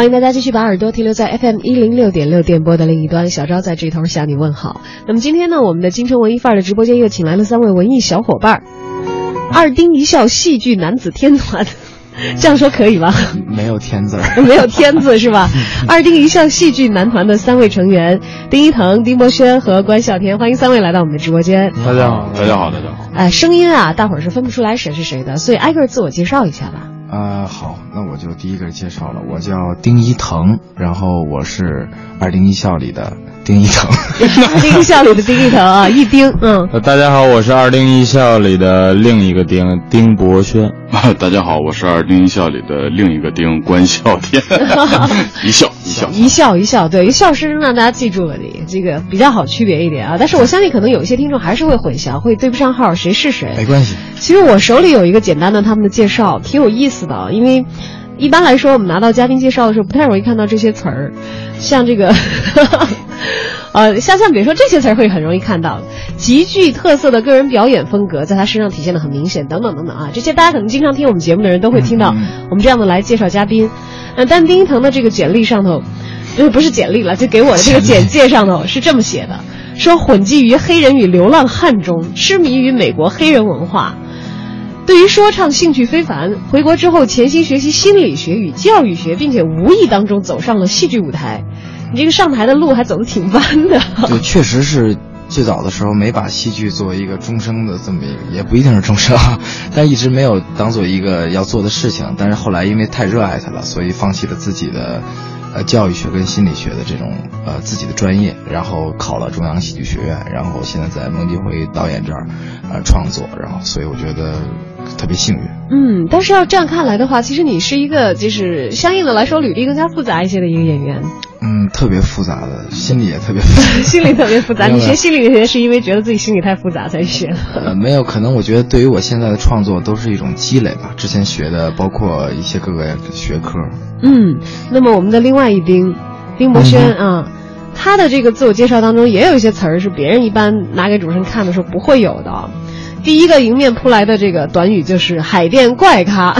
欢迎大家继续把耳朵停留在 FM 一零六点六电波的另一端，小昭在这头向你问好。那么今天呢，我们的京城文艺范儿的直播间又请来了三位文艺小伙伴儿，二丁一笑戏剧男子天团，这样说可以吧？没有天字儿，没有天字是吧？二丁一笑戏剧男团的三位成员丁一腾、丁博轩和关笑天，欢迎三位来到我们的直播间。大家好，大家好，大家好。哎，声音啊，大伙儿是分不出来谁是谁的，所以挨个自我介绍一下吧。呃，好，那我就第一个介绍了，我叫丁一腾，然后我是二零一校里的丁一腾。丁一校里的丁一腾啊，一丁，嗯。呃，大家好，我是二零一校里的另一个丁，丁博轩。大家好，我是二零一校里的另一个丁，关笑天。一笑一笑一笑一笑，对，一笑声让大家记住了你，这个比较好区别一点啊。但是我相信可能有一些听众还是会混淆，会对不上号，谁是谁。没关系。其实我手里有一个简单的他们的介绍，挺有意思的，因为。一般来说，我们拿到嘉宾介绍的时候，不太容易看到这些词儿，像这个，呃，像像比如说这些词儿会很容易看到，极具特色的个人表演风格在他身上体现的很明显，等等等等啊，这些大家可能经常听我们节目的人都会听到我们这样的来介绍嘉宾。呃，但丁一腾的这个简历上头，就是不是简历了，就给我的这个简介上头是这么写的，说混迹于黑人与流浪汉中，痴迷于美国黑人文化。对于说唱兴趣非凡，回国之后潜心学习心理学与教育学，并且无意当中走上了戏剧舞台。你这个上台的路还走得挺弯的。对，确实是最早的时候没把戏剧作为一个终生的这么一个，也不一定是终生，但一直没有当做一个要做的事情。但是后来因为太热爱它了，所以放弃了自己的。呃，教育学跟心理学的这种呃自己的专业，然后考了中央戏剧学院，然后现在在孟京辉导演这儿呃创作，然后所以我觉得特别幸运。嗯，但是要这样看来的话，其实你是一个就是相应的来说履历更加复杂一些的一个演员。嗯，特别复杂的，心理也特别复杂，心理特别复杂。你学心理学是因为觉得自己心理太复杂才学？呃，没有，可能我觉得对于我现在的创作都是一种积累吧。之前学的包括一些各个学科。嗯，那么我们的另外一丁，丁博轩啊，他的这个自我介绍当中也有一些词儿是别人一般拿给主持人看的时候不会有的。第一个迎面扑来的这个短语就是“海淀怪咖”。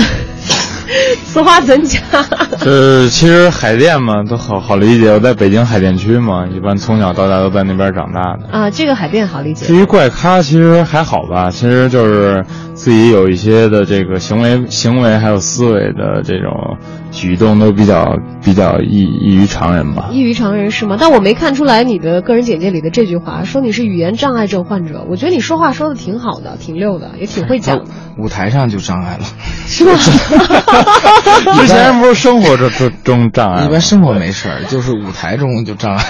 此话怎讲？呃其实海淀嘛，都好好理解。我在北京海淀区嘛，一般从小到大都在那边长大的。啊，这个海淀好理解。至于怪咖，其实还好吧，其实就是自己有一些的这个行为、行为还有思维的这种举动都比较比较异异于常人吧。异于常人是吗？但我没看出来你的个人简介里的这句话，说你是语言障碍症患者。我觉得你说话说的挺好的，挺溜的，也挺会讲。舞台上就障碍了，是吧？之前不是生活中中中障碍，一般生活没事儿，就是舞台中就障碍，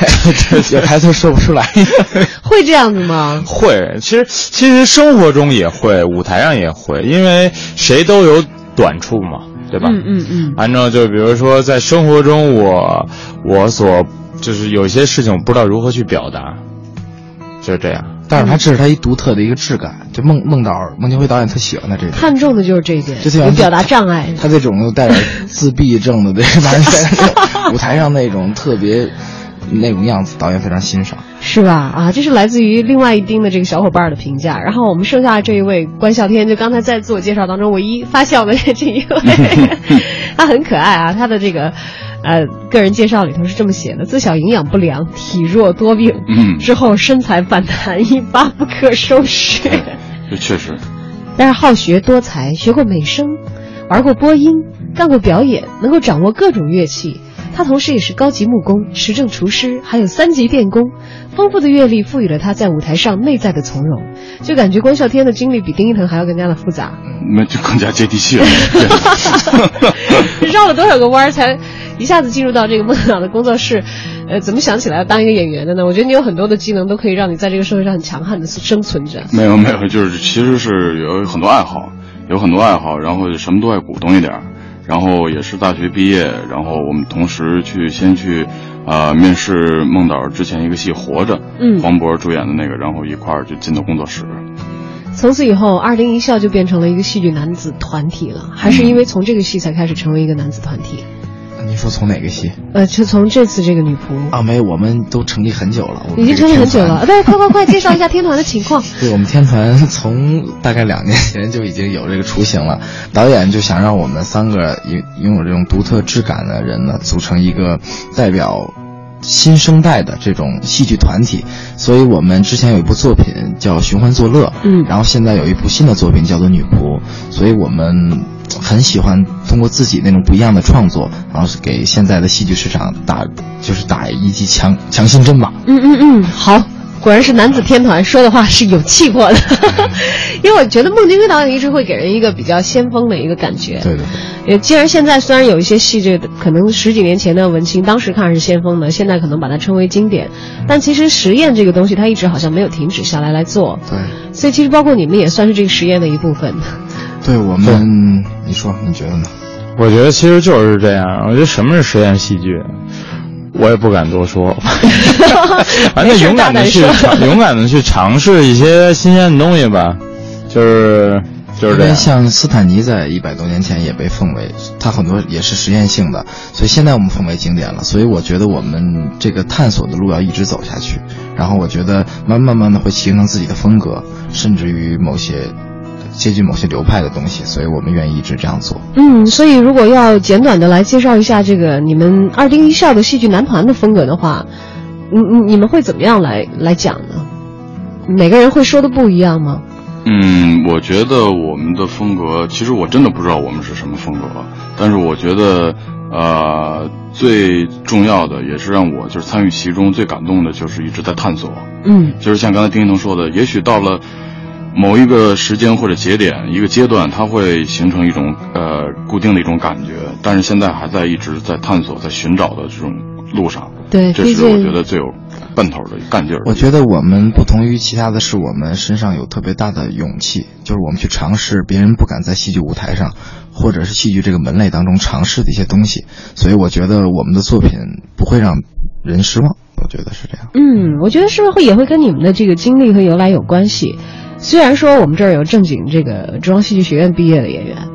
有台词说不出来。会这样子吗？会，其实其实生活中也会，舞台上也会，因为谁都有短处嘛，对吧？嗯嗯嗯。按照就比如说在生活中我，我我所就是有些事情我不知道如何去表达，就是这样。但是他这是他一独特的一个质感，就孟孟导孟京辉导演特喜欢他这点，看中的就是这一点，就有表达障碍。他这种又带点自闭症的这完 在舞台上那种特别那种样子，导演非常欣赏，是吧？啊，这是来自于另外一丁的这个小伙伴的评价。然后我们剩下的这一位关笑天，就刚才在自我介绍当中唯一发笑的这一位，他很可爱啊，他的这个。呃，个人介绍里头是这么写的：自小营养不良，体弱多病，嗯，之后身材反弹，一发不可收拾。这 确实。但是好学多才，学过美声，玩过播音，干过表演，能够掌握各种乐器。他同时也是高级木工、时政厨师，还有三级电工。丰富的阅历赋予了他在舞台上内在的从容，就感觉关笑天的经历比丁一腾还要更加的复杂。那就更加接地气了。绕了多少个弯儿才？一下子进入到这个梦想的工作室，呃，怎么想起来要当一个演员的呢？我觉得你有很多的技能都可以让你在这个社会上很强悍的生存着。没有没有，就是其实是有很多爱好，有很多爱好，然后什么都爱鼓动一点儿。然后也是大学毕业，然后我们同时去先去，呃，面试孟导之前一个戏《活着》，嗯黄渤主演的那个，然后一块儿就进到工作室。从此以后，二零一校就变成了一个戏剧男子团体了，还是因为从这个戏才开始成为一个男子团体？你说从哪个戏？呃，就从这次这个女仆啊，没有，我们都成立很久了，我们已经成立很久了。对，快快快，介绍一下天团的情况。对我们天团从大概两年前就已经有这个雏形了，导演就想让我们三个拥拥有这种独特质感的人呢，组成一个代表新生代的这种戏剧团体。所以我们之前有一部作品叫《寻欢作乐》，嗯然后现在有一部新的作品叫做《女仆》，所以我们很喜欢通过自己那种不一样的创作，然后是给现在的戏剧市场打就是打一剂强强心针吧。嗯嗯嗯，好，果然是男子天团，说的话是有气魄的。因为我觉得孟京辉导演一直会给人一个比较先锋的一个感觉。对对对。呃，既然现在虽然有一些戏，这可能十几年前的文青，当时看是先锋的，现在可能把它称为经典，但其实实验这个东西，它一直好像没有停止下来来做。对，所以其实包括你们也算是这个实验的一部分。对我们，你说你觉得呢？我觉得其实就是这样。我觉得什么是实验戏剧，我也不敢多说。反正勇敢的去勇敢的去尝试一些新鲜的东西吧，就是就是这样。因为像斯坦尼在一百多年前也被奉为，他很多也是实验性的，所以现在我们奉为经典了。所以我觉得我们这个探索的路要一直走下去，然后我觉得慢慢慢的会形成自己的风格，甚至于某些接近某些流派的东西，所以我们愿意一直这样做。嗯，所以如果要简短的来介绍一下这个你们二丁一笑的戏剧男团的风格的话，你你你们会怎么样来来讲呢？每个人会说的不一样吗？嗯，我觉得我们的风格，其实我真的不知道我们是什么风格，但是我觉得，呃，最重要的也是让我就是参与其中最感动的，就是一直在探索。嗯就是像刚才丁一彤说的，也许到了某一个时间或者节点、一个阶段，它会形成一种呃固定的一种感觉，但是现在还在一直在探索、在寻找的这种路上。对这是我觉得最有奔头的干劲儿。我觉得我们不同于其他的是，我们身上有特别大的勇气，就是我们去尝试别人不敢在戏剧舞台上，或者是戏剧这个门类当中尝试的一些东西。所以我觉得我们的作品不会让人失望，我觉得是这样。嗯，我觉得是不是会也会跟你们的这个经历和由来有关系？虽然说我们这儿有正经这个中央戏剧学院毕业的演员，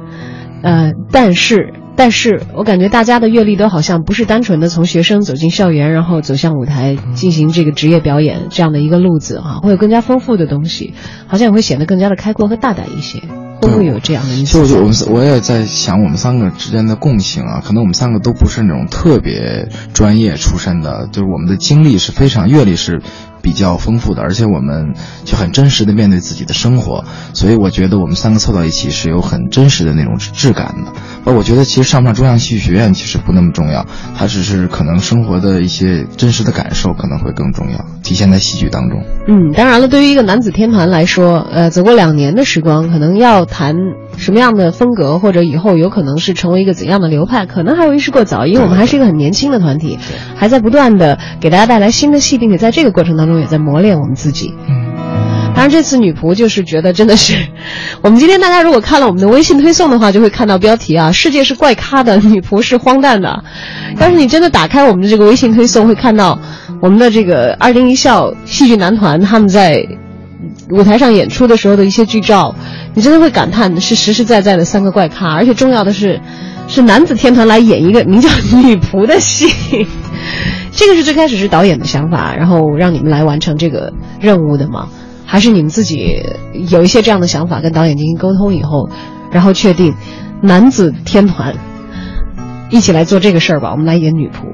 呃，但是但是我感觉大家的阅历都好像不是单纯的从学生走进校园，然后走向舞台进行这个职业表演这样的一个路子哈、会有更加丰富的东西，好像也会显得更加的开阔和大胆一些。会不会有这样的？就就我们我也在想，我们三个之间的共性啊，可能我们三个都不是那种特别专业出身的，就是我们的经历是非常阅历是比较丰富的，而且我们就很真实的面对自己的生活，所以我觉得我们三个凑到一起是有很真实的那种质感的。而我觉得其实上不上中央戏剧学院其实不那么重要，它只是可能生活的一些真实的感受可能会更重要，体现在戏剧当中。嗯，当然了，对于一个男子天团来说，呃，走过两年的时光，可能要谈什么样的风格，或者以后有可能是成为一个怎样的流派，可能还为时过早，因为我们还是一个很年轻的团体，还在不断的给大家带来新的戏，并且在这个过程当中也在磨练我们自己。当然，这次女仆就是觉得真的是，我们今天大家如果看了我们的微信推送的话，就会看到标题啊，世界是怪咖的，女仆是荒诞的。但是你真的打开我们的这个微信推送，会看到我们的这个二零一笑戏剧男团他们在舞台上演出的时候的一些剧照，你真的会感叹是实实在在的三个怪咖，而且重要的是，是男子天团来演一个名叫女仆的戏。这个是最开始是导演的想法，然后让你们来完成这个任务的吗？还是你们自己有一些这样的想法，跟导演进行沟通以后，然后确定男子天团一起来做这个事儿吧？我们来演女仆。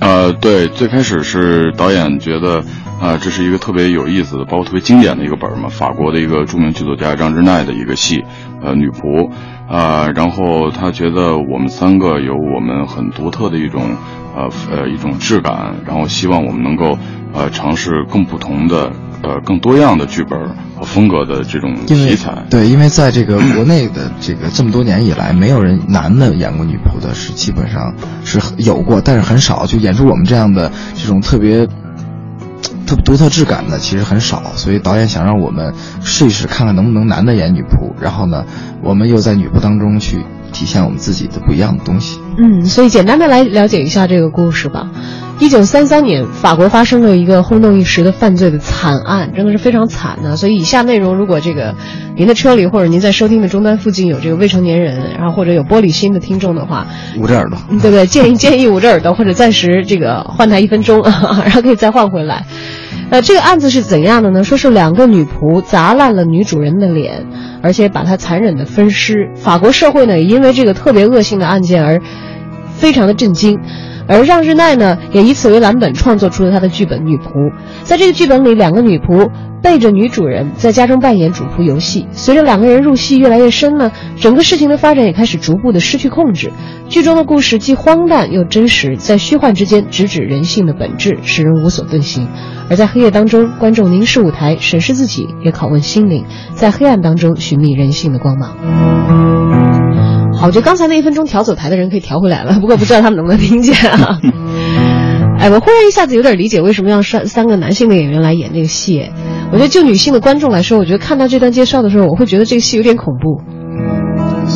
呃，对，最开始是导演觉得，啊，这是一个特别有意思的，包括特别经典的一个本儿嘛，法国的一个著名剧作家张之奈的一个戏，呃，女仆，啊，然后他觉得我们三个有我们很独特的一种，呃呃一种质感，然后希望我们能够，呃，尝试更不同的。呃，更多样的剧本和风格的这种题材，对，因为在这个 国内的这个这么多年以来，没有人男的演过女仆的，是基本上是有过，但是很少，就演出我们这样的这种特别特独特质感的，其实很少。所以导演想让我们试一试，看看能不能男的演女仆，然后呢，我们又在女仆当中去体现我们自己的不一样的东西。嗯，所以简单的来了解一下这个故事吧。一九三三年，法国发生了一个轰动一时的犯罪的惨案，真的是非常惨的。所以以下内容，如果这个您的车里或者您在收听的终端附近有这个未成年人，然后或者有玻璃心的听众的话，捂着耳朵，对不对？建议建议捂着耳朵，或者暂时这个换台一分钟，然后可以再换回来。那，这个案子是怎样的呢？说是两个女仆砸烂了女主人的脸，而且把她残忍的分尸。法国社会呢，也因为这个特别恶性的案件而非常的震惊。而让日奈呢，也以此为蓝本创作出了他的剧本《女仆》。在这个剧本里，两个女仆背着女主人在家中扮演主仆游戏。随着两个人入戏越来越深呢，整个事情的发展也开始逐步的失去控制。剧中的故事既荒诞又真实，在虚幻之间直指人性的本质，使人无所遁形。而在黑夜当中，观众凝视舞台，审视自己，也拷问心灵，在黑暗当中寻觅人性的光芒。好，我觉得刚才那一分钟调走台的人可以调回来了，不过不知道他们能不能听见啊？哎，我忽然一下子有点理解为什么要三三个男性的演员来演这个戏。我觉得就女性的观众来说，我觉得看到这段介绍的时候，我会觉得这个戏有点恐怖，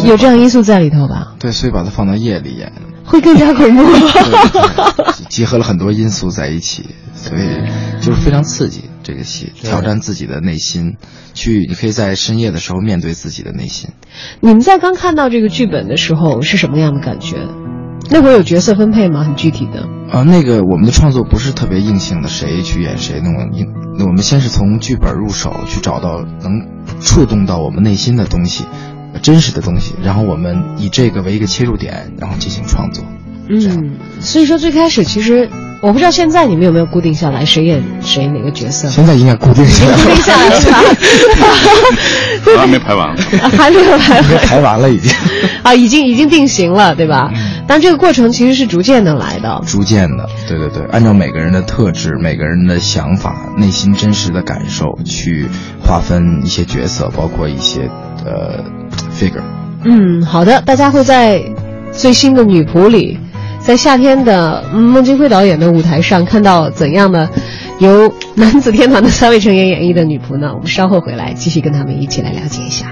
有这样因素在里头吧？对，所以把它放到夜里演，会更加恐怖。结合了很多因素在一起，所以就是非常刺激。这个戏挑战自己的内心，去你可以在深夜的时候面对自己的内心。你们在刚看到这个剧本的时候是什么样的感觉？那会有角色分配吗？很具体的？啊，那个我们的创作不是特别硬性的，谁去演谁那种硬。那我们先是从剧本入手，去找到能触动到我们内心的东西，真实的东西，然后我们以这个为一个切入点，然后进行创作。嗯，所以说最开始其实。我不知道现在你们有没有固定下来谁演谁哪个角色？现在应该固定下来，固定下来了是吧？还没排完，还没有排完，排完了已经。啊，已经已经定型了，对吧？但这个过程其实是逐渐的来的，逐渐的，对对对，按照每个人的特质、每个人的想法、内心真实的感受去划分一些角色，包括一些呃 figure。嗯，好的，大家会在最新的女仆里。在夏天的孟京辉导演的舞台上，看到怎样的由男子天团的三位成员演绎的女仆呢？我们稍后回来继续跟他们一起来了解一下。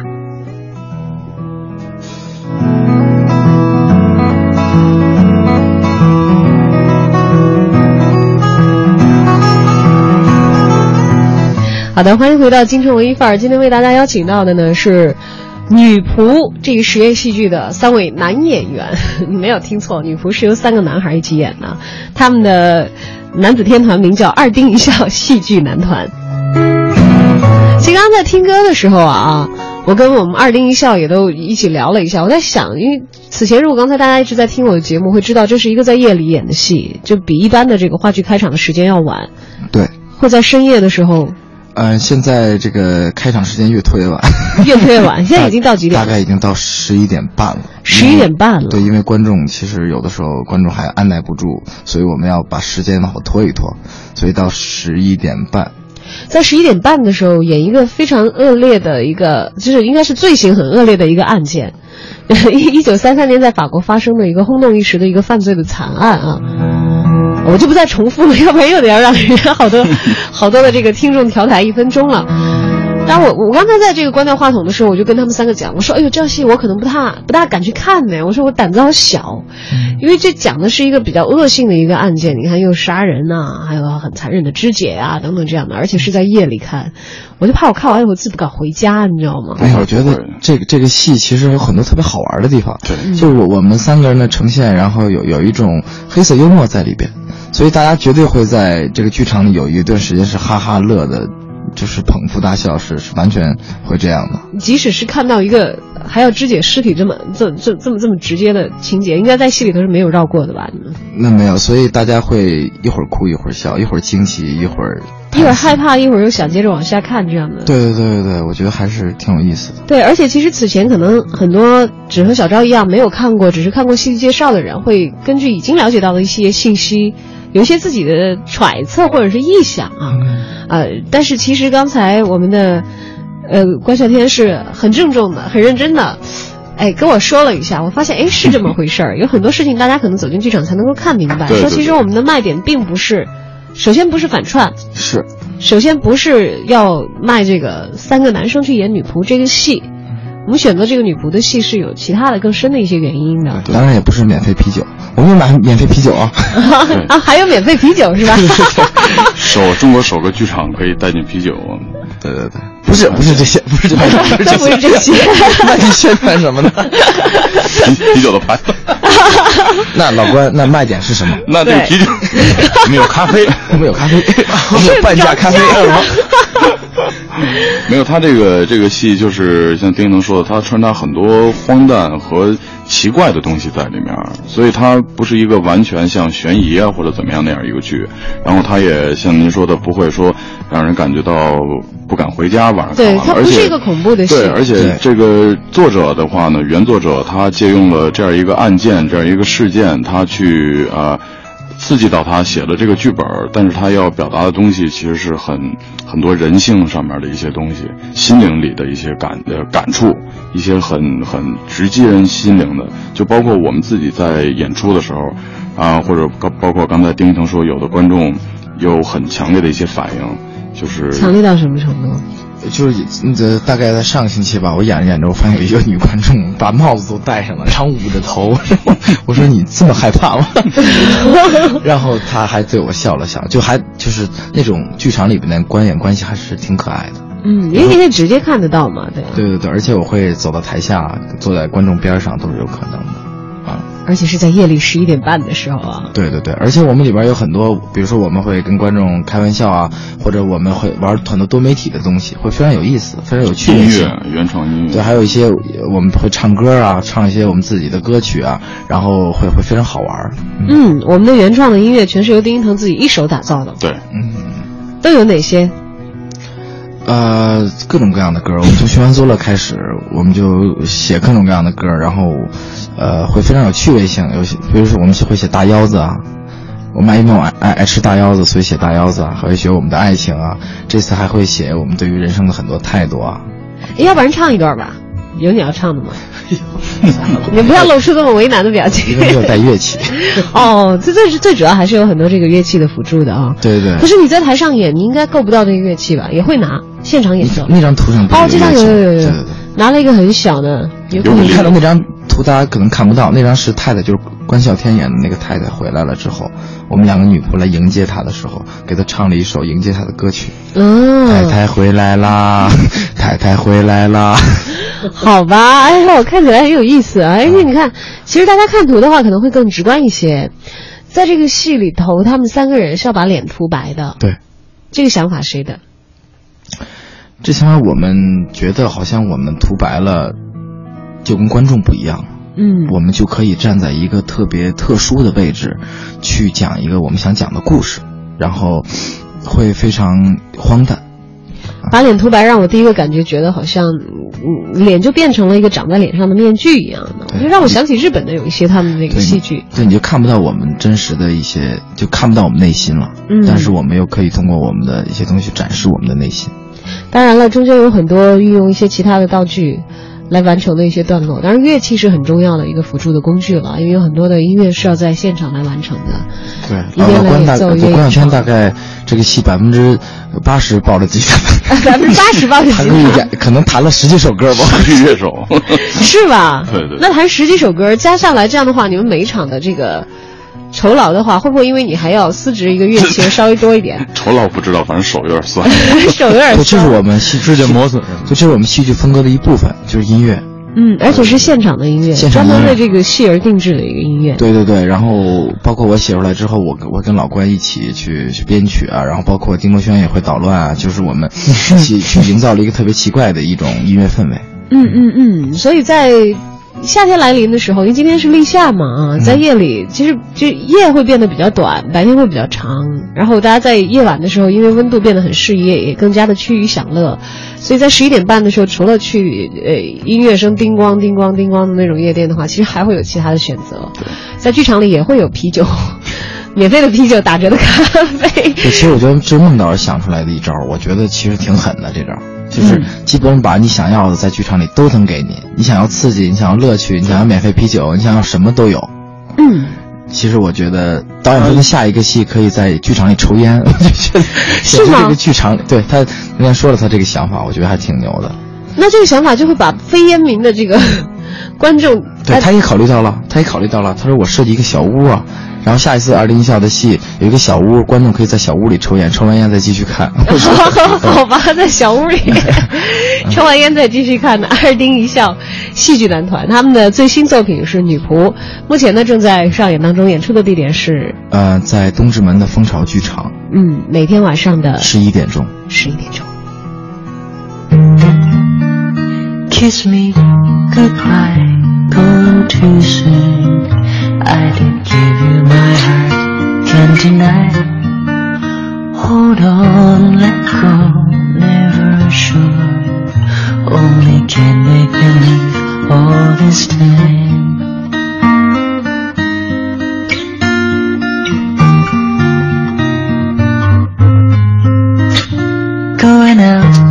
好的，欢迎回到京城文艺范儿。今天为大家邀请到的呢是。女仆这个实验戏剧的三位男演员，你没有听错，女仆是由三个男孩一起演的。他们的男子天团名叫二丁一笑戏剧男团。其实刚刚在听歌的时候啊，我跟我们二丁一笑也都一起聊了一下。我在想，因为此前如果刚才大家一直在听我的节目，会知道这是一个在夜里演的戏，就比一般的这个话剧开场的时间要晚。对，会在深夜的时候。嗯，现在这个开场时间越推越晚，越推越晚。现在已经到几点？大概已经到十一点半了。十一点半了。对，因为观众其实有的时候观众还按耐不住，所以我们要把时间往后拖一拖，所以到十一点半。在十一点半的时候演一个非常恶劣的一个，就是应该是罪行很恶劣的一个案件，一一九三三年在法国发生的一个轰动一时的一个犯罪的惨案啊。我就不再重复了，要不然又得要让人家好多好多的这个听众调台一分钟了。但我我刚才在这个关掉话筒的时候，我就跟他们三个讲，我说：“哎呦，这戏我可能不大不大敢去看呢。”我说我胆子好小，因为这讲的是一个比较恶性的一个案件，你看又杀人呐，还有很残忍的肢解啊等等这样的，而且是在夜里看，我就怕我看完以后自己不敢回家，你知道吗？哎，我觉得这个这个戏其实有很多特别好玩的地方，对就我我们三个人的呈现，然后有有一种黑色幽默在里边。所以大家绝对会在这个剧场里有一段时间是哈哈乐的，就是捧腹大笑，是是完全会这样的。即使是看到一个还要肢解尸体这么这这这么这么直接的情节，应该在戏里头是没有绕过的吧？你们那没有，所以大家会一会儿哭一会儿笑，一会儿惊奇一会儿一会儿害怕，一会儿又想接着往下看这样的。对对对对对，我觉得还是挺有意思的。对，而且其实此前可能很多只和小昭一样没有看过，只是看过戏剧介绍的人，会根据已经了解到的一些信息，有一些自己的揣测或者是臆想啊。呃，但是其实刚才我们的呃关笑天是很郑重的、很认真的。哎，跟我说了一下，我发现哎是这么回事儿。有很多事情大家可能走进剧场才能够看明白。对对说其实我们的卖点并不是，首先不是反串，是，首先不是要卖这个三个男生去演女仆这个戏，我们选择这个女仆的戏是有其他的更深的一些原因的当然也不是免费啤酒，我们有买免费啤酒啊。啊，还有免费啤酒是吧？首中国首个剧场可以带进啤酒，对对对，不是不是这些，不是这些，不都不是这些那你宣传什么呢？啤啤酒的牌子。那老关，那卖点是什么？那这个啤酒，我们有咖啡，我们有咖啡，我们有半价咖啡。没有，他这个这个戏就是像丁一能说的，他穿插很多荒诞和奇怪的东西在里面，所以它不是一个完全像悬疑啊或者怎么样那样一个剧。然后他也像您说的，不会说让人感觉到不敢回家晚上看对，完对，而且它不是一个恐怖的戏。对，而且这个作者的话呢，原作者他借用了这样一个案件，这样一个事件，他去啊、呃刺激到他写了这个剧本，但是他要表达的东西其实是很很多人性上面的一些东西，心灵里的一些感呃感触，一些很很直击人心灵的，就包括我们自己在演出的时候，啊、或者包括刚才丁一腾说，有的观众有很强烈的一些反应，就是强烈到什么程度？就是那个大概在上个星期吧，我演着演着，我发现有一个女观众把帽子都戴上了，然后捂着头，我说你这么害怕吗？然后她还对我笑了笑，就还就是那种剧场里边的观演关系还是挺可爱的。嗯，因为你可以直接看得到嘛，对。对对对，而且我会走到台下，坐在观众边上都是有可能的，啊。而且是在夜里十一点半的时候啊。对对对，而且我们里边有很多，比如说我们会跟观众开玩笑啊，或者我们会玩很多多媒体的东西，会非常有意思，非常有趣音。乐原创音乐，对，还有一些我们会唱歌啊，唱一些我们自己的歌曲啊，然后会会非常好玩儿。嗯，我们的原创的音乐全是由丁一腾自己一手打造的，对，嗯都有哪些？呃，各种各样的歌，我们从循环作乐开始，我们就写各种各样的歌，然后，呃，会非常有趣味性。有些，比如说我们会写大腰子啊，我们因为我爱爱爱吃大腰子，所以写大腰子啊，还会写我们的爱情啊。这次还会写我们对于人生的很多态度啊。要不然唱一段吧？有你要唱的吗？你不要露出这么为难的表情因。为没有带乐器。哦，这最是最主要，还是有很多这个乐器的辅助的啊。对对可是你在台上演，你应该够不到这个乐器吧？也会拿现场演奏。那张图上不哦，这张有有有有。拿了一个很小的，有有你看到那张图，大家可能看不到，那张是太太，就是关笑天演的那个太太回来了之后，我们两个女仆来迎接她的时候，给她唱了一首迎接她的歌曲。嗯，太太回来啦，太太回来啦。好吧，哎呦，看起来很有意思啊！而且你看，其实大家看图的话，可能会更直观一些。在这个戏里头，他们三个人是要把脸涂白的。对，这个想法谁的？这想法我们觉得好像我们涂白了，就跟观众不一样了，嗯，我们就可以站在一个特别特殊的位置，去讲一个我们想讲的故事，然后会非常荒诞。把脸涂白，让我第一个感觉觉得好像，嗯，脸就变成了一个长在脸上的面具一样的，就让我想起日本的有一些他们那个戏剧。对，你就看不到我们真实的一些，就看不到我们内心了。嗯但是我们又可以通过我们的一些东西展示我们的内心。当然了，中间有很多运用一些其他的道具来完成的一些段落。当然，乐器是很重要的一个辅助的工具了，因为有很多的音乐是要在现场来完成的。对，一边来演奏一边唱大概这个戏百分之八十抱了吉他，百分之八十抱着吉他可以，演，可能弹了十几首歌吧。是乐手，是吧？对对对那弹十几首歌加下来，这样的话，你们每一场的这个酬劳的话，会不会因为你还要司职一个月，其实稍微多一点，酬劳不知道，反正手有点酸。手有点酸，这是我们戏剧的磨损就这是我们戏剧风格的一部分，就是音乐。嗯，而且是现场的音乐，专门为这个戏而定制的一个音乐。对对对，然后包括我写出来之后，我跟我跟老关一起去去编曲啊，然后包括丁东轩也会捣乱啊，就是我们 一起去营造了一个特别奇怪的一种音乐氛围。嗯嗯嗯，所以在夏天来临的时候，因为今天是立夏嘛啊，在夜里其实就夜会变得比较短，白天会比较长。然后大家在夜晚的时候，因为温度变得很适宜，也更加的趋于享乐。所以在十一点半的时候，除了去呃音乐声叮咣叮咣叮咣的那种夜店的话，其实还会有其他的选择。在剧场里也会有啤酒，免费的啤酒，打折的咖啡。对，其实我觉得这是孟导想出来的一招，我觉得其实挺狠的这招。就是基本把你想要的在剧场里都能给你，你想要刺激，你想要乐趣，你想要免费啤酒，你想要什么都有。嗯，其实我觉得导演说的下一个戏可以在剧场里抽烟，我就觉得是吗？这个剧场里，对他那天说了他这个想法，我觉得还挺牛的。那这个想法就会把非烟民的这个 观众，对，他也考虑到了，他也考虑到了。他说我设计一个小屋啊。然后下一次二零一校的戏有一个小屋，观众可以在小屋里抽烟，抽完烟再继续看。好吧，在小屋里 抽完烟再继续看的二丁一校戏剧男团，他们的最新作品是《女仆》，目前呢正在上演当中，演出的地点是呃在东直门的蜂巢剧场。嗯，每天晚上的十一点钟。十一点钟。Kiss me goodbye, too soon. I did give you my heart, can't deny. Hold on, let go, never sure. Only can't make believe all this time. Going out,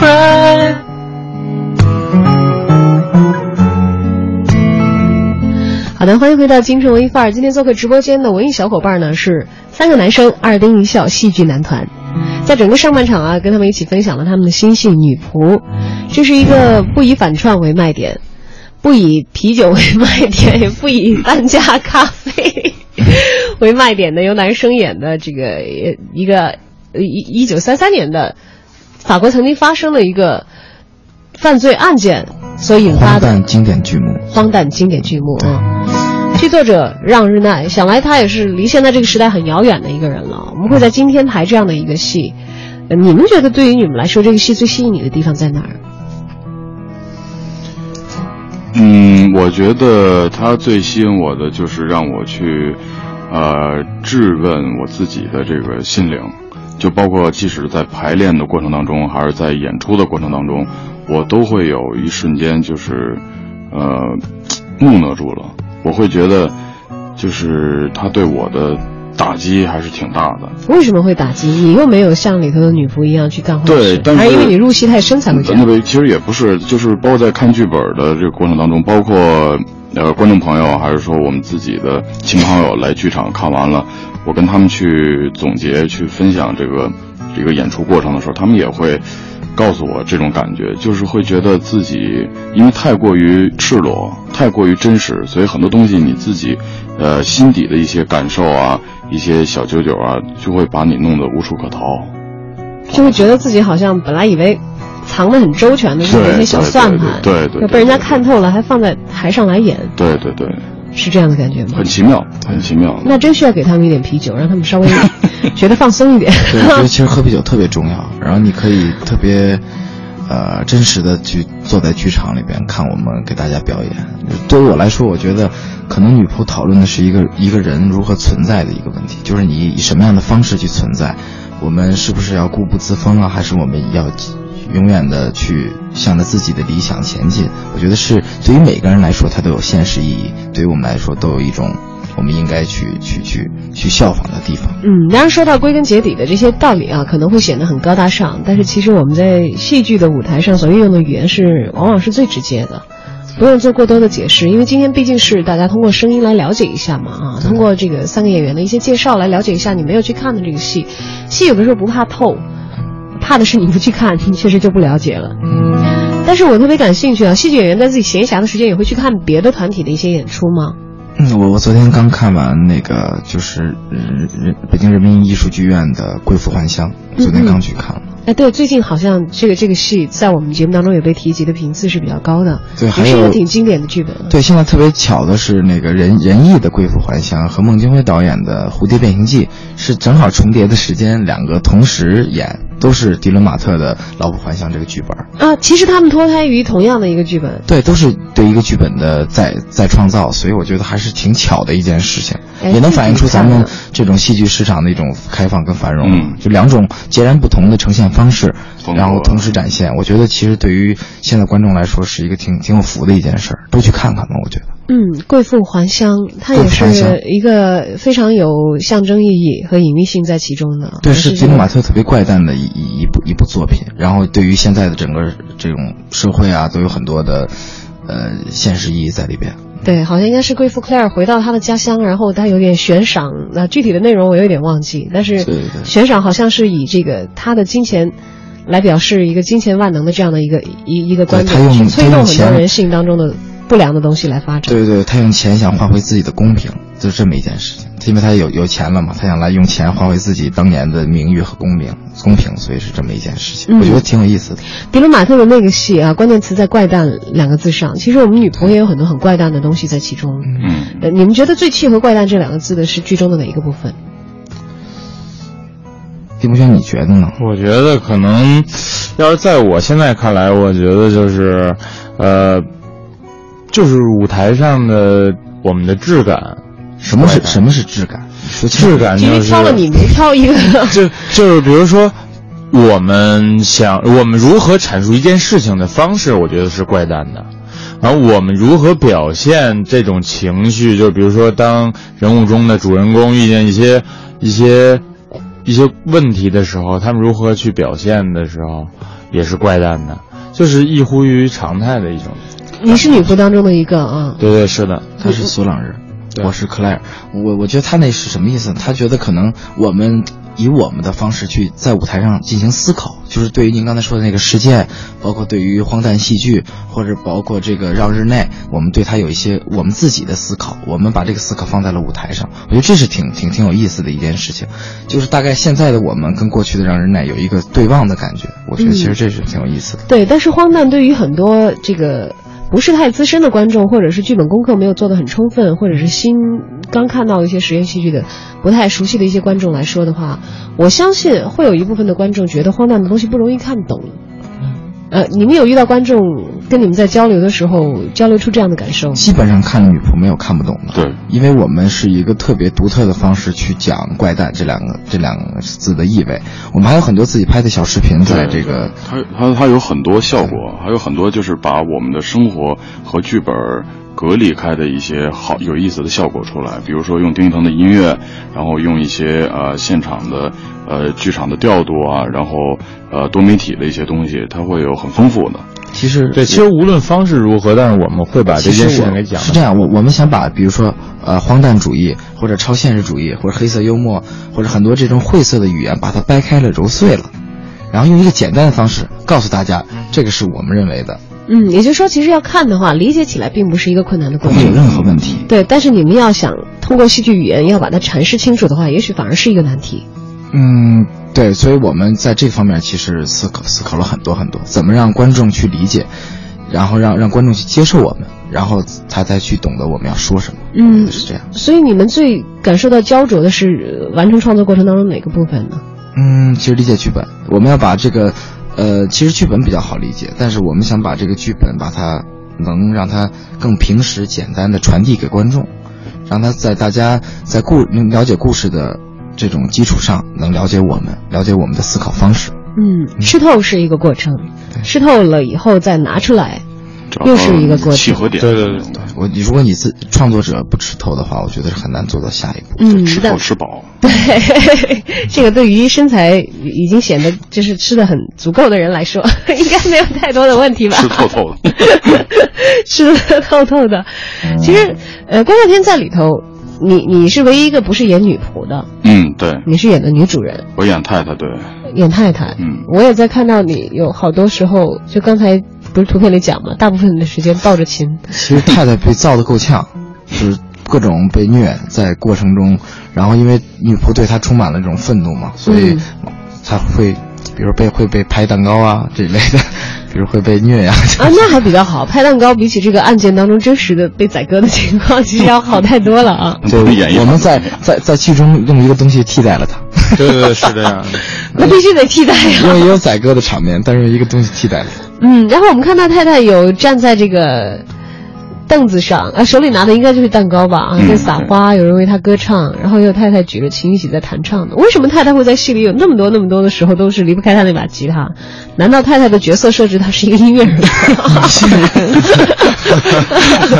好的，欢迎回到京城文艺范儿。今天做客直播间的文艺小伙伴呢是三个男生，二丁一笑戏剧男团。在整个上半场啊，跟他们一起分享了他们的新戏《女仆》，这是一个不以反串为卖点，不以啤酒为卖点，也不以半价咖啡 为卖点的，由男生演的这个一个一一九三三年的法国曾经发生的一个犯罪案件所引发的荒诞经典剧目。荒诞经典剧目啊！剧作者让日奈，想来他也是离现在这个时代很遥远的一个人了。我们会在今天排这样的一个戏，呃你们觉得对于你们来说，这个戏最吸引你的地方在哪儿？嗯，我觉得他最吸引我的就是让我去，呃，质问我自己的这个心灵，就包括即使在排练的过程当中，还是在演出的过程当中，我都会有一瞬间就是，呃，木讷住了。我会觉得，就是他对我的打击还是挺大的。为什么会打击你？又没有像里头的女仆一样去干坏事，对但是还是因为你入戏太深才会这样？那个其实也不是，就是包括在看剧本的这个过程当中，包括呃观众朋友，还是说我们自己的亲朋友来剧场看完了，我跟他们去总结、去分享这个这个演出过程的时候，他们也会告诉我这种感觉，就是会觉得自己因为太过于赤裸、太过于真实，所以很多东西你自己呃心底的一些感受啊、一些小九九啊，就会把你弄得无处可逃。就会觉得自己好像本来以为藏得很周全的这么一些小算盘，对对被人家看透了，还放在台上来演，对对对，是这样的感觉吗很？奇妙，很奇妙。那真需要给他们一点啤酒，让他们稍微 觉得放松一点。对，我觉得其实喝啤酒特别重要。然后你可以特别，呃，真实的去坐在剧场里边看我们给大家表演。对于我来说，我觉得可能女仆讨论的是一个 一个人如何存在的一个问题，就是你以什么样的方式去存在。我们是不是要固步自封啊，还是我们要永远的去向着自己的理想前进？我觉得是对于每个人来说，它都有现实意义；对于我们来说，都有一种我们应该去去去去效仿的地方。嗯，当然说到归根结底的这些道理啊，可能会显得很高大上，但是其实我们在戏剧的舞台上所运用的语言是往往是最直接的，不用做过多的解释，因为今天毕竟是大家通过声音来了解一下嘛啊，通过这个三个演员的一些介绍来了解一下你没有去看的这个戏，戏有的时候不怕透，怕的是你不去看，你确实就不了解了。但是我特别感兴趣啊，戏剧演员在自己闲暇的时间也会去看别的团体的一些演出吗？嗯，我我昨天刚看完那个，就是人人北京人民艺术剧院的《贵妇还乡》，昨天刚去看了。哎，对，最近好像这个这个戏在我们节目当中也被提及的频次是比较高的，对，还也是一有个挺经典的剧本。对，现在特别巧的是，那个任任毅的《贵妇还乡》和孟京辉导演的《蝴蝶变形记》是正好重叠的时间，两个同时演，都是迪伦马特的《老虎还乡》这个剧本。啊，其实他们脱胎于同样的一个剧本。对，都是对一个剧本的再再创造，所以我觉得还是挺巧的一件事情，哎也能反映出咱们这种戏剧市场的一种开放跟繁荣。嗯就两种截然不同的呈现方式，然后同时展现。我觉得其实对于现在观众来说是一个挺挺有福的一件事儿，都去看看吧。我觉得。嗯，贵妇还乡，它也是一个非常有象征意义和隐秘性在其中的。对，是吉姆马特特别怪诞的一一一部一部作品，然后对于现在的整个这种社会啊，都有很多的呃现实意义在里边。对，好像应该是贵妇 Claire 回到她的家乡，然后她有点悬赏，那、具体的内容我有点忘记，但是悬赏好像是以这个她的金钱来表示一个金钱万能的这样的一个一一个观点，去催动很多人性当中的不良的东西来发展。对对，他用钱想换回自己的公平，就是这么一件事情。因为他有有钱了嘛，他想来用钱换回自己当年的名誉和公平，公平，所以是这么一件事情。嗯我觉得挺有意思的。迪伦马特的那个戏啊，关键词在“怪诞”两个字上。其实我们女仆也有很多很怪诞的东西在其中。嗯，呃，你们觉得最契合“怪诞”这两个字的是剧中的哪一个部分？丁博轩，你觉得呢？我觉得可能，要是在我现在看来，我觉得就是，呃，就是舞台上的我们的质感。什么是什么是质感？质感因为就是挑了你没挑一个。就 就是比如说，我们想我们如何阐述一件事情的方式，我觉得是怪诞的。然后我们如何表现这种情绪，就比如说当人物中的主人公遇见一些一些一些问题的时候，他们如何去表现的时候，也是怪诞的，就是异乎于常态的一种。你是女仆当中的一个啊。对对是的，他是索朗人，对我是克莱尔。我我觉得他那是什么意思？他觉得可能我们以我们的方式去在舞台上进行思考，就是对于您刚才说的那个事件，包括对于荒诞戏剧，或者包括这个让日内，我们对他有一些我们自己的思考，我们把这个思考放在了舞台上。我觉得这是挺挺挺有意思的一件事情，就是大概现在的我们跟过去的让日内有一个对望的感觉。我觉得其实这是挺有意思的。对，但是荒诞对于很多这个不是太资深的观众，或者是剧本功课没有做得很充分，或者是新刚看到一些实验戏剧的不太熟悉的一些观众来说的话，我相信会有一部分的观众觉得荒诞的东西不容易看懂。呃，你们有遇到观众跟你们在交流的时候交流出这样的感受？基本上看女仆没有看不懂的，对，因为我们是一个特别独特的方式去讲“怪诞”这两个这两个字的意味。我们还有很多自己拍的小视频，在这个它它它有很多效果，还有很多就是把我们的生活和剧本隔离开的一些好有意思的效果出来，比如说用丁一腾的音乐，然后用一些呃现场的呃剧场的调度啊，然后呃多媒体的一些东西，它会有很丰富的。其实对，其实无论方式如何，但是我们会把这件事情我给讲是这样，我我们想把比如说呃荒诞主义或者超现实主义或者黑色幽默或者很多这种晦涩的语言，把它掰开了揉碎了，然后用一个简单的方式告诉大家，这个是我们认为的，嗯，也就是说，其实要看的话，理解起来并不是一个困难的过程。没有任何问题。对，但是你们要想通过戏剧语言要把它阐释清楚的话，也许反而是一个难题。嗯，对，所以我们在这方面其实思考思考了很多很多，怎么让观众去理解，然后让让观众去接受我们，然后他再去懂得我们要说什么。嗯是这样。所以你们最感受到焦灼的是呃完成创作过程当中哪个部分呢？嗯，其实理解剧本，我们要把这个，呃，其实剧本比较好理解，但是我们想把这个剧本把它能让它更平实简单的传递给观众，让他在大家在故能了解故事的这种基础上，能了解我们，了解我们的思考方式。嗯，吃透是一个过程，吃透了以后再拿出来，又是一个过程契合点。对对对，我你如果你自创作者不吃透的话，我觉得是很难做到下一步。嗯，吃透吃饱。对，这个对于身材已经显得就是吃的很足够的人来说，应该没有太多的问题吧？吃透透的，吃的透透的。其实，呃，关孝天在里头，你你是唯一一个不是演女仆的，嗯，对，你是演的女主人，我演太太，对，演太太。嗯我也在看到你有好多时候，就刚才不是图片里讲嘛，大部分的时间抱着琴。其实太太被造的够呛，就是各种被虐在过程中，然后因为女仆对她充满了这种愤怒嘛，所以嗯她会比如被会被拍蛋糕啊这一类的，比如会被虐呀、啊，那还比较好。拍蛋糕比起这个案件当中真实的被宰割的情况，其实要好太多了啊。就演绎我们在在在剧中用一个东西替代了它，对对对，是这样。那必须得替代呀、因为也有宰割的场面，但是用一个东西替代了。嗯，然后我们看到太太有站在这个凳子上，啊，手里拿的应该就是蛋糕吧，啊，嗯在撒花，有人为他歌唱，然后又有太太举着琴一起在弹唱的。为什么太太会在戏里有那么多那么多的时候都是离不开她那把吉他？难道太太的角色设置她是一个音乐人吗？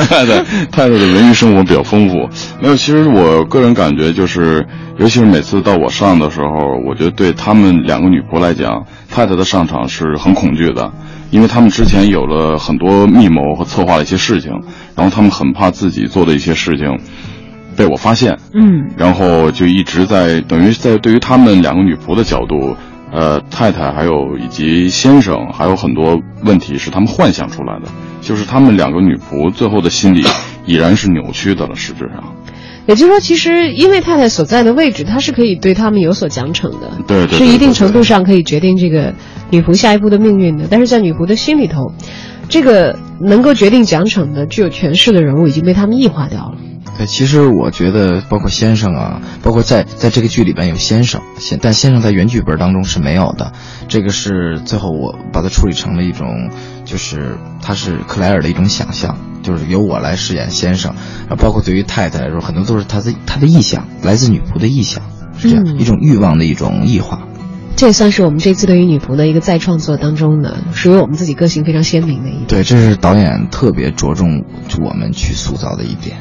太太太太的文艺生活比较丰富。没有，其实我个人感觉就是，尤其是。每次到我上的时候，我觉得对他们两个女仆来讲，太太的上场是。很恐惧的，因为他们之前有了很多密谋和策划的一些事情，然后他们很怕自己做的一些事情被我发现，嗯然后就一直在等于在对于他们两个女仆的角度，呃，太太还有以及先生还有很多问题是他们幻想出来的，就是他们两个女仆最后的心理已然是扭曲的了，实质上。也就是说，其实因为太太所在的位置，她是可以对他们有所奖惩的，对对对是一定程度上可以决定这个女仆下一步的命运的。但是在女仆的心里头，这个能够决定奖惩的、具有权势的人物已经被他们异化掉了。对，其实我觉得，包括先生啊，包括在在这个剧里边有先生，先但先生在原剧本当中是没有的。这个是最后我把它处理成了一种，就是他是克莱尔的一种想象，就是由我来饰演先生，啊，包括对于太太来说，很多都是他的他的意向，来自女仆的意向，是这样、嗯一种欲望的一种异化。这也算是我们这次对于女仆的一个再创作当中的属于我们自己个性非常鲜明的一点。对，这是导演特别着重我们去塑造的一点。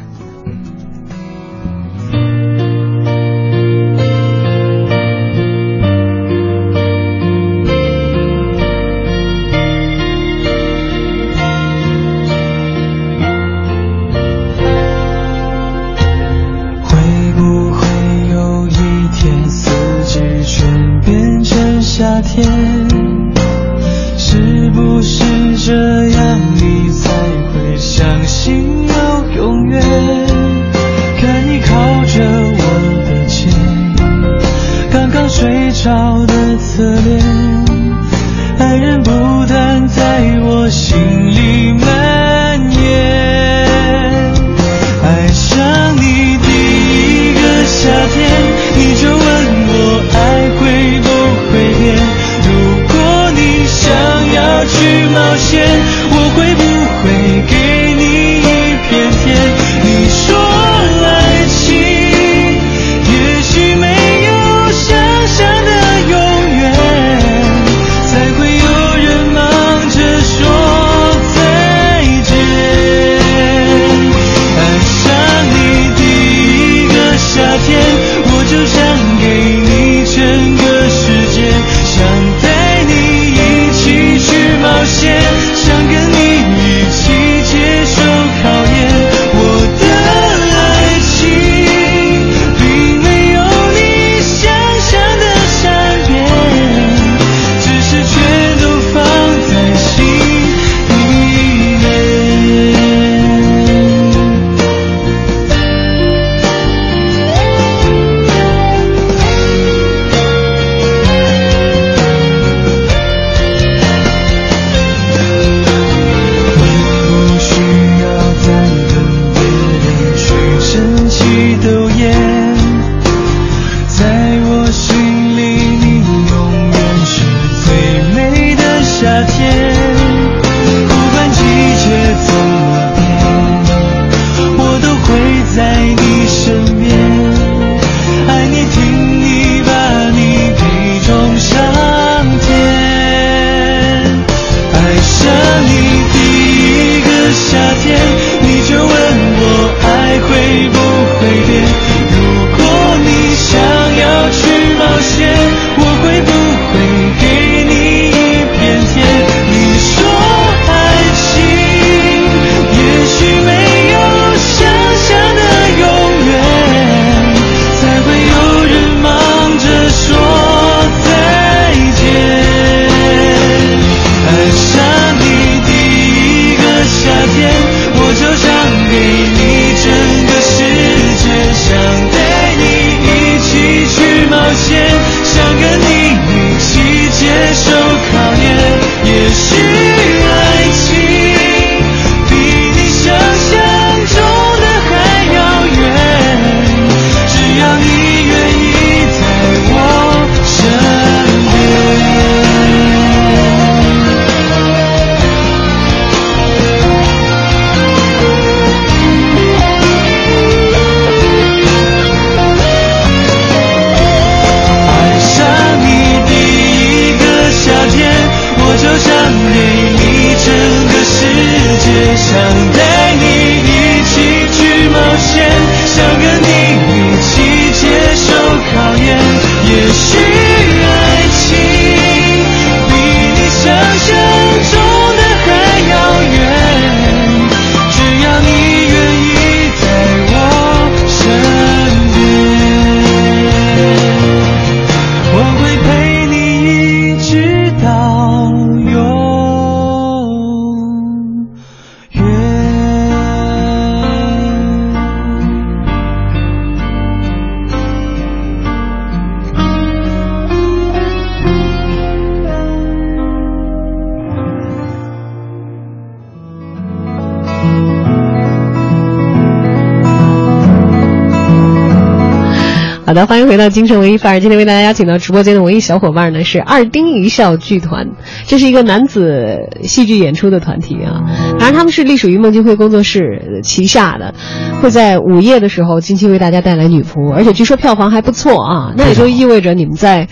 的，欢迎回到京城文艺范儿。今天为大家邀请到直播间的文艺小伙伴呢是二丁一笑剧团，这是一个男子戏剧演出的团体啊。当然，他们是隶属于孟京辉工作室旗下的，会在午夜的时候近期为大家带来女仆，而且据说票房还不错啊。那也就意味着你们在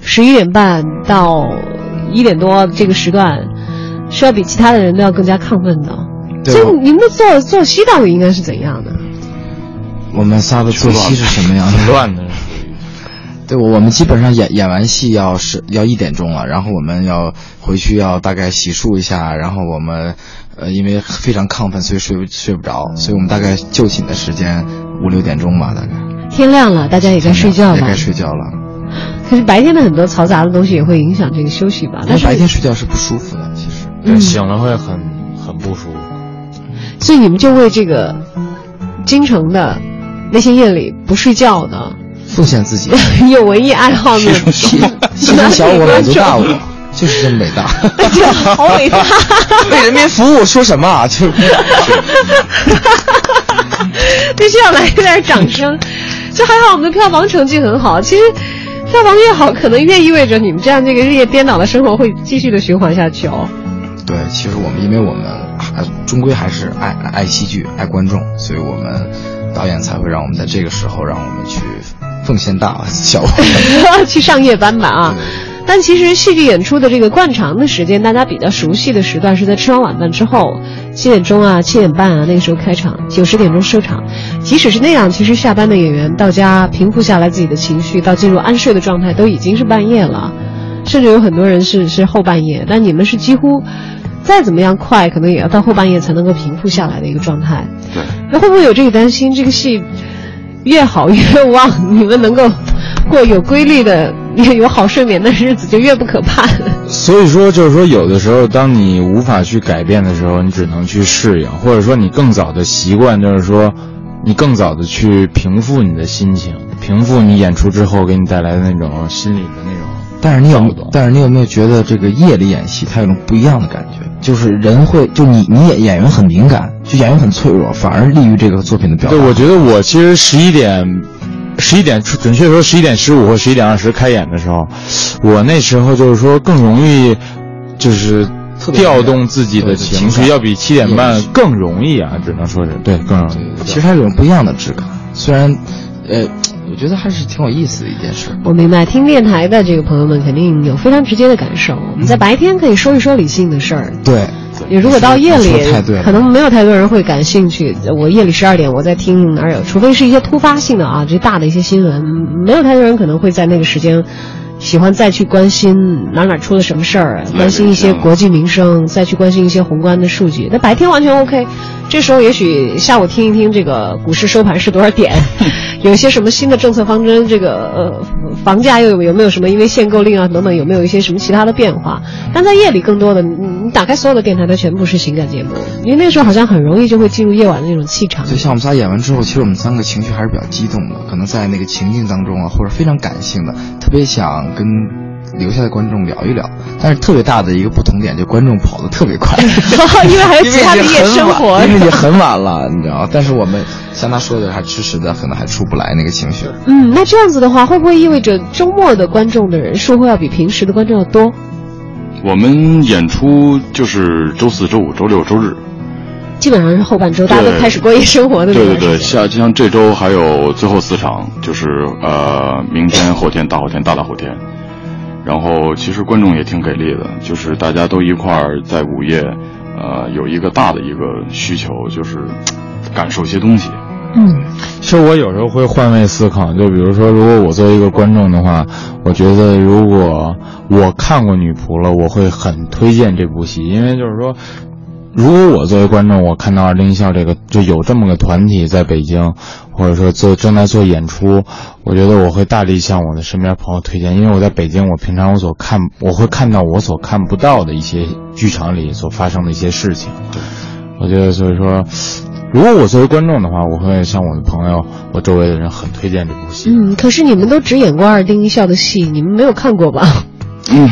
十一点半到一点多这个时段，是要比其他的人都要更加亢奋的。对所以你们的作作息到底应该是怎样的？我们仨的作息是什么样的？乱的。对，我们基本上演演完戏要是要一点钟了，然后我们要回去要大概洗漱一下，然后我们呃因为非常亢奋，所以睡不睡不着，所以我们大概就寝的时间五六点钟吧，大概天亮了，大家也该睡觉了也该。睡觉了。可是白天的很多嘈杂的东西也会影响这个休息吧？但是白天睡觉是不舒服的，其实。对，嗯醒了会很很不舒服。所以你们就为这个京城的那些夜里不睡觉的奉献自己，有文艺爱好呢牺牺牲小我，满足大我，就是这么伟大。好伟大，为人民服务说什么啊？就必须要来一点掌声。就还好我们的票房成绩很好，其实票房越好，可能越意味着你们这样这个日夜颠倒的生活会继续的循环下去哦。对，其实我们因为我们还终归还是爱爱戏剧、爱观众，所以我们导演才会让我们在这个时候让我们去奉献大小。去上夜班吧啊！但其实戏剧演出的这个惯常的时间，大家比较熟悉的时段是在吃完晚饭之后，七点钟啊、七点半啊那个时候开场，九十点钟收场。即使是那样，其实下班的演员到家平复下来自己的情绪，到进入安睡的状态，都已经是半夜了，甚至有很多人是是后半夜。但你们是几乎再怎么样快，可能也要到后半夜才能够平复下来的一个状态。对，那会不会有这个担心？这个戏越好越旺，你们能够过有规律的、有好睡眠的日子，就越不可怕。所以说，就是说，有的时候，当你无法去改变的时候，你只能去适应，或者说你更早的习惯，就是说，你更早的去平复你的心情，平复你演出之后给你带来的那种心理的那种。但是你有但是你有没有觉得这个夜里演戏，它有种不一样的感觉？就是人会，就你你演演员很敏感，就演员很脆弱，反而利于这个作品的表达。对，我觉得我其实十一点，十一点准确说十一点十五或十一点二十开演的时候，我那时候就是说更容易，就是调动自己的情绪，要比七点半更容易啊，只能说是对更容易。其实它有种不一样的质感。虽然，呃，我觉得还是挺有意思的一件事。我明白，听电台的这个朋友们肯定有非常直接的感受。我们在白天可以说一说理性的事儿，对，你如果到夜里可能没有太多人会感兴趣。我夜里十二点我在听哪儿有，除非是一些突发性的啊，这大的一些新闻，没有太多人可能会在那个时间喜欢再去关心哪哪出了什么事儿，关心一些国计民生，再去关心一些宏观的数据。那白天完全 OK，这时候也许下午听一听这个股市收盘是多少点，有一些什么新的政策方针，这个呃房价又有有没有什么因为限购令啊等等有没有一些什么其他的变化？但在夜里更多的，你你打开所有的电台，它全部是情感节目，因为那时候好像很容易就会进入夜晚的那种气场。就像我们仨演完之后，其实我们三个情绪还是比较激动的，可能在那个情境当中啊，或者非常感性的，特别想跟留下的观众聊一聊。但是特别大的一个不同点，就观众跑得特别快，因为还有其他的夜生活，因为已经很晚了，你知道。但是我们像他说的，还迟迟的，可能还出不来那个情绪。嗯，那这样子的话，会不会意味着周末的观众的人数会要比平时的观众要多？我们演出就是周四周五周六周日，基本上是后半周，大家都开始过夜生活的对对对，像就。像像这周还有最后四场，就是呃明天、后天、大后天、大大后天。然后其实观众也挺给力的，就是大家都一块儿在午夜，呃，有一个大的一个需求，就是感受一些东西。嗯，其实我有时候会换位思考，就比如说，如果我作为一个观众的话，我觉得如果我看过《女仆》了，我会很推荐这部戏，因为就是说，如果我作为观众，我看到二零一校这个就有这么个团体在北京，或者说做正在做演出，我觉得我会大力向我的身边朋友推荐，因为我在北京，我平常我所看我会看到我所看不到的一些剧场里所发生的一些事情。我觉得所以说，如果我作为观众的话，我会向我的朋友、我周围的人很推荐这部戏。嗯，可是你们都只演过二丁一笑的戏，你们没有看过吧？嗯，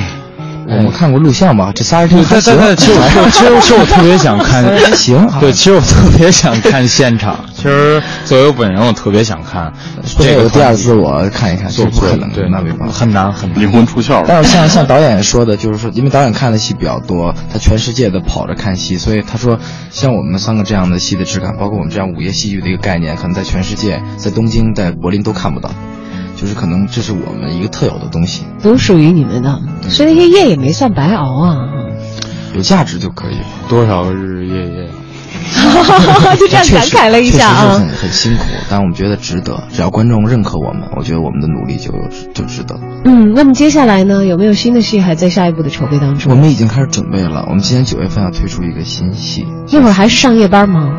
我们看过录像吧，这仨人还行。其实其实其实我特别想看，还行，对，其实我特别想看现场，其实作为我本人，我特别想看这个有第二次我看一看，是不可能的，对，那没办法。很难很难。灵魂出窍了。但是像像导演说的，就是说，因为导演看的戏比较多，他全世界的跑着看戏，所以他说，像我们三个这样的戏的质感，包括我们这样午夜戏剧的一个概念，可能在全世界，在东京、在柏林都看不到，就是可能这是我们一个特有的东西，都属于你们的，所以那些夜也没算白熬啊。有价值就可以了。多少个日日夜夜，就这样感慨了一下啊确实是。很很辛苦，但我们觉得值得。只要观众认可我们，我觉得我们的努力就就值得。嗯，那么接下来呢，有没有新的戏还在下一步的筹备当中？我们已经开始准备了，我们今年九月份要推出一个新戏，一会儿还是上夜班吗？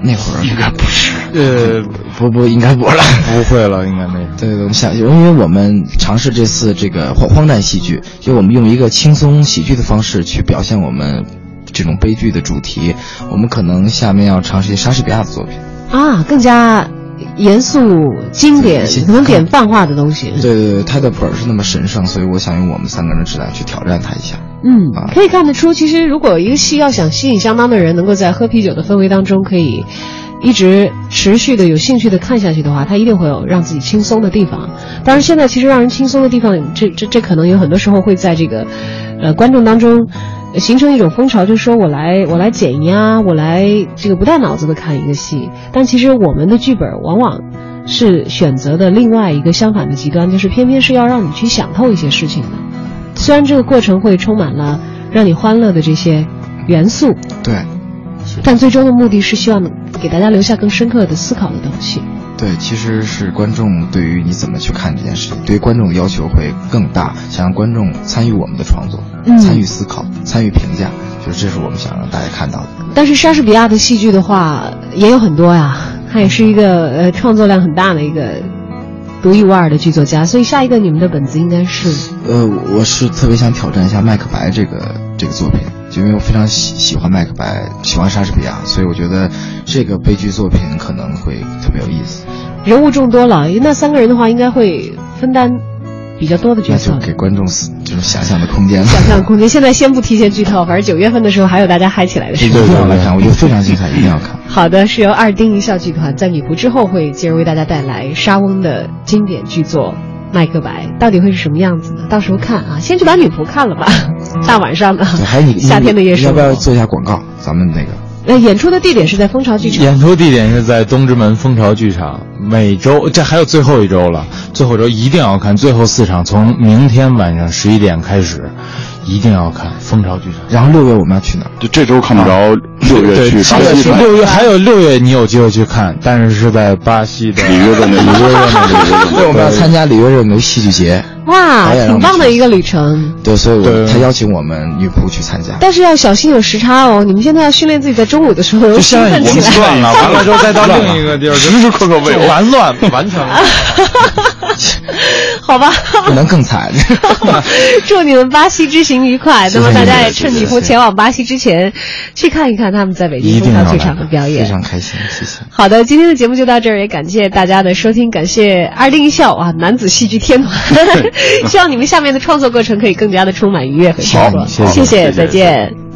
那会儿应该不是，呃，不不应该不了。不会了，应该那种。对，我们想，因为我们尝试这次这个荒荒诞戏剧，就我们用一个轻松喜剧的方式去表现我们这种悲剧的主题。我们可能下面要尝试一些莎士比亚的作品。啊，更加严肃、经典能典范化的东西。对对对，他的本儿是那么神圣，所以我想用我们三个人的质量去挑战他一下。嗯啊，可以看得出，其实如果一个戏要想吸引相当的人，能够在喝啤酒的氛围当中可以一直持续的有兴趣的看下去的话，他一定会有让自己轻松的地方。当然，现在其实让人轻松的地方，这这这可能有很多时候会在这个呃观众当中。呃形成一种风潮，就是说我来我来减压，我来这个不带脑子的看一个戏。但其实我们的剧本往往是选择的另外一个相反的极端，就是偏偏是要让你去想透一些事情的。虽然这个过程会充满了让你欢乐的这些元素，对，但最终的目的是希望能给大家留下更深刻的思考的东西。对，其实是观众对于你怎么去看这件事情，对于观众的要求会更大，想让观众参与我们的创作，嗯参与思考，参与评价，就是这是我们想让大家看到的。但是莎士比亚的戏剧的话也有很多呀，他也是一个呃创作量很大的一个独一无二的剧作家，所以下一个你们的本子应该是呃，我是特别想挑战一下《麦克白》这个这个作品，就因为我非常喜喜欢麦克白，喜欢莎士比亚，所以我觉得这个悲剧作品可能会特别有意思。人物众多了，那三个人的话应该会分担比较多的角色那就。给观众就是想象的空间了。想象 空间，现在先不提前剧透，反正九月份的时候还有大家嗨起来的时一候。定要来看，我觉得非常精彩，一定要看。好的，是由二丁一笑剧团在米湖之后会接着为大家带来莎翁的经典剧作《麦克白》，到底会是什么样子呢？到时候看啊，先去把女仆看了吧，大晚上的，还有你夏天的夜你生活。要不要做一下广告？咱们那个那演出的地点是在蜂巢剧场。演出地点是在东直门蜂巢剧场，每周这还有最后一周了，最后一周一定要看最后四场，从明天晚上十一点开始，一定要看蜂巢剧场。然后六月我们要去哪儿？就这周看不着，六月，去巴西。六月还有六月你有机会去看，但是是在巴西的里约热内卢里约热内卢对，我们要参加里约热内戏剧节。哇，挺棒的一个旅程。对，所以我对他邀请我们女仆去参加。但是要小心有时差哦，你们现在要训练自己在中午的时候就兴奋起来。乱了，完了之后再到另一个地儿，时时刻刻为完乱，完全 乱。好吧，可能更惨。祝你们巴西之行愉快。那么大家也趁谢谢女仆前往巴西之前，去看一看他们在北京一定要蜂巢剧场的表演非。常开心，谢谢。好的，今天的节目就到这儿，也感谢大家的收听，感谢二丁一笑啊，男子戏剧天团，希望你们下面的创作过程可以更加的充满愉悦和收获。谢谢再见。